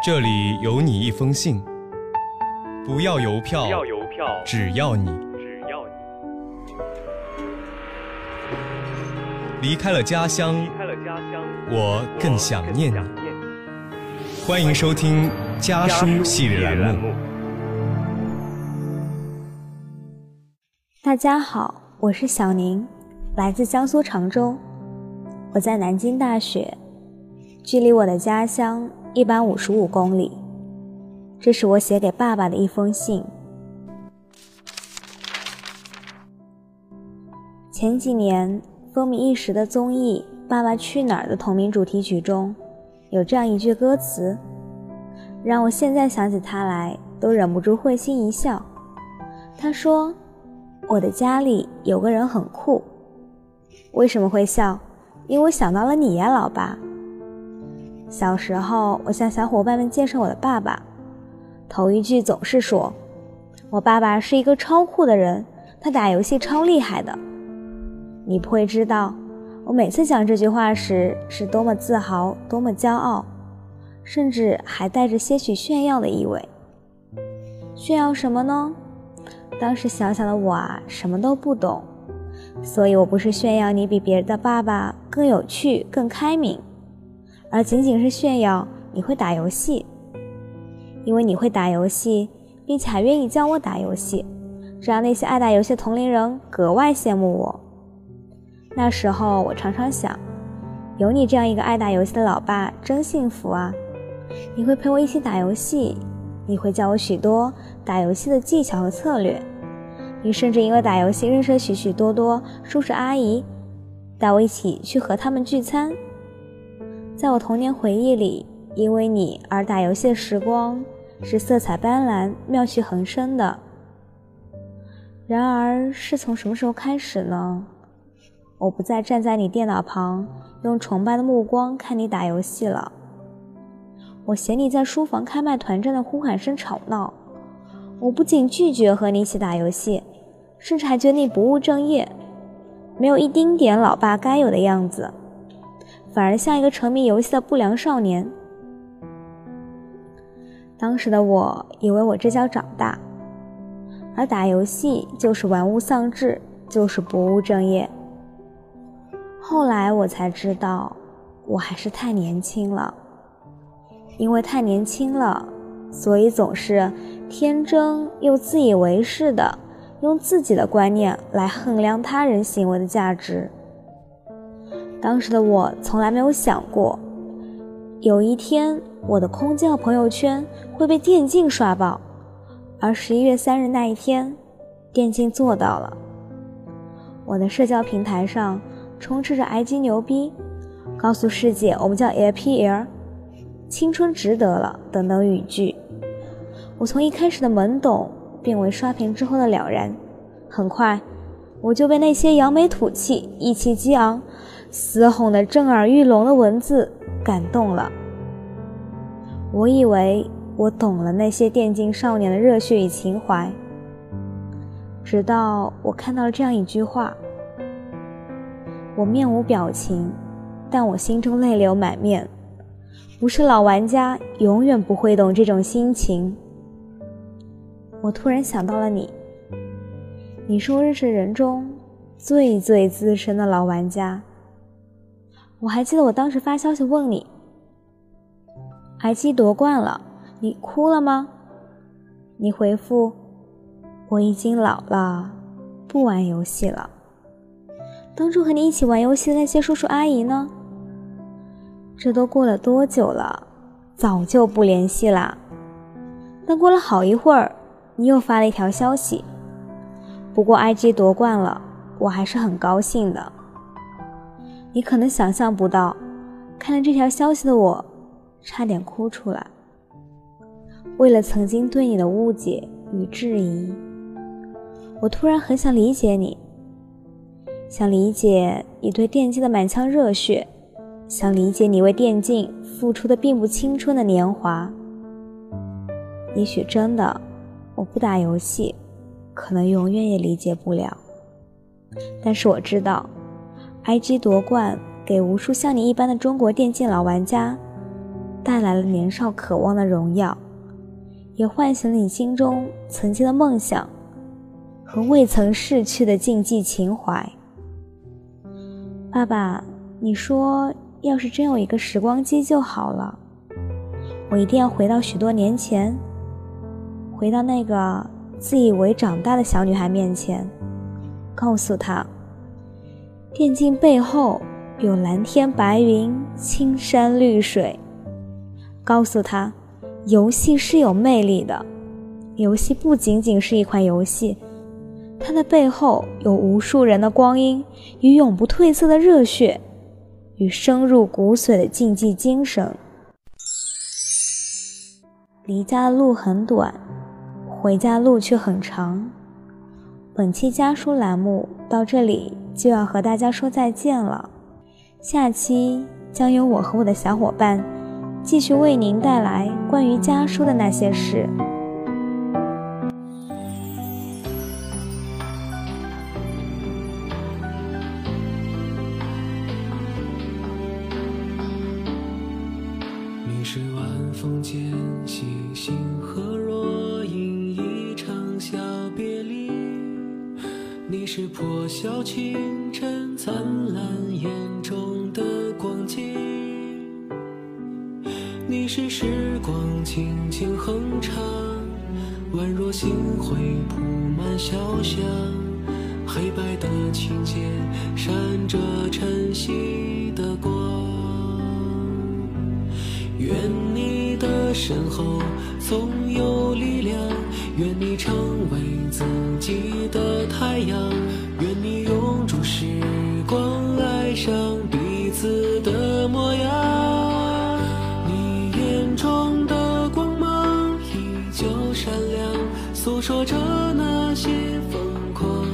这里有你一封信，不要邮票，不要邮票，只要你只要你离开了家乡，离开了家乡，我更想念你。我更想念你。欢迎收听家书系列栏目。大家好，我是小宁，来自江苏常州。我在南京大学，距离我的家乡一百五十五公里。这是我写给爸爸的一封信。前几年风靡一时的综艺《爸爸去哪儿》的同名主题曲中，有这样一句歌词，让我现在想起他来都忍不住会心一笑。他说。我的家里有个人很酷，为什么会笑？因为我想到了你呀，老爸。小时候，我向小伙伴们介绍我的爸爸，头一句总是说：“我爸爸是一个超酷的人，他打游戏超厉害的。”你不会知道，我每次讲这句话时是多么自豪，多么骄傲，甚至还带着些许炫耀的意味。炫耀什么呢？当时小小的我啊，什么都不懂，所以我不是炫耀你比别人的爸爸更有趣、更开明，而仅仅是炫耀你会打游戏。因为你会打游戏，并且还愿意教我打游戏，这让那些爱打游戏的同龄人格外羡慕我。那时候我常常想，有你这样一个爱打游戏的老爸，真幸福啊！你会陪我一起打游戏。你会教我许多打游戏的技巧和策略，你甚至因为打游戏认识了许许多多叔叔阿姨，带我一起去和他们聚餐。在我童年回忆里，因为你而打游戏的时光是色彩斑斓、妙趣横生的。然而，是从什么时候开始呢？我不再站在你电脑旁，用崇拜的目光看你打游戏了。我嫌你在书房开麦团战的呼喊声吵闹，我不仅拒绝和你一起打游戏，甚至还觉得你不务正业，没有一丁点老爸该有的样子，反而像一个沉迷游戏的不良少年。当时的我以为我这叫长大，而打游戏就是玩物丧志，就是不务正业。后来我才知道，我还是太年轻了。因为太年轻了，所以总是天真又自以为是的用自己的观念来衡量他人行为的价值。当时的我从来没有想过，有一天我的空间和朋友圈会被电竞刷爆，而十一月三日那一天，电竞做到了。我的社交平台上充斥着“ “iG 牛逼”，告诉世界我们叫 LPL。青春值得了，等等语句，我从一开始的懵懂变为刷屏之后的了然。很快，我就被那些扬眉吐气、意气激昂、嘶吼的震耳欲聋的文字感动了。我以为我懂了那些电竞少年的热血与情怀，直到我看到了这样一句话。我面无表情，但我心中泪流满面。不是老玩家，永远不会懂这种心情。我突然想到了你，你是我认识人中最最资深的老玩家。我还记得我当时发消息问你，IG 夺冠了，你哭了吗？你回复我已经老了，不玩游戏了。当初和你一起玩游戏的那些叔叔阿姨呢？这都过了多久了？早就不联系啦。但过了好一会儿，你又发了一条消息。不过 IG 夺冠了，我还是很高兴的。你可能想象不到，看了这条消息的我，差点哭出来。为了曾经对你的误解与质疑，我突然很想理解你，想理解你对电竞的满腔热血。想理解你为电竞付出的并不青春的年华，也许真的我不打游戏，可能永远也理解不了。但是我知道，IG 夺冠给无数像你一般的中国电竞老玩家带来了年少渴望的荣耀，也唤醒了你心中曾经的梦想和未曾逝去的竞技情怀。爸爸，你说，要是真有一个时光机就好了，我一定要回到许多年前，回到那个自以为长大的小女孩面前，告诉她，电竞背后有蓝天白云、青山绿水，告诉他，游戏是有魅力的，游戏不仅仅是一款游戏。它的背后有无数人的光阴与永不褪色的热血，与深入骨髓的竞技精神。离家的路很短，回家路却很长。本期家书栏目到这里就要和大家说再见了，下期将由我和我的小伙伴继续为您带来关于家书的那些事。你是晚风渐起星河若隐，一场小别离。你是破晓清晨灿烂眼中的光景，你是时光轻轻哼唱，宛若星辉铺满小巷，黑白的琴键闪着晨曦的光。愿你。的身后总有力量，愿你成为自己的愿你永驻时光，爱上彼此的模样。你眼中的光芒依旧闪亮，诉说着那些疯狂。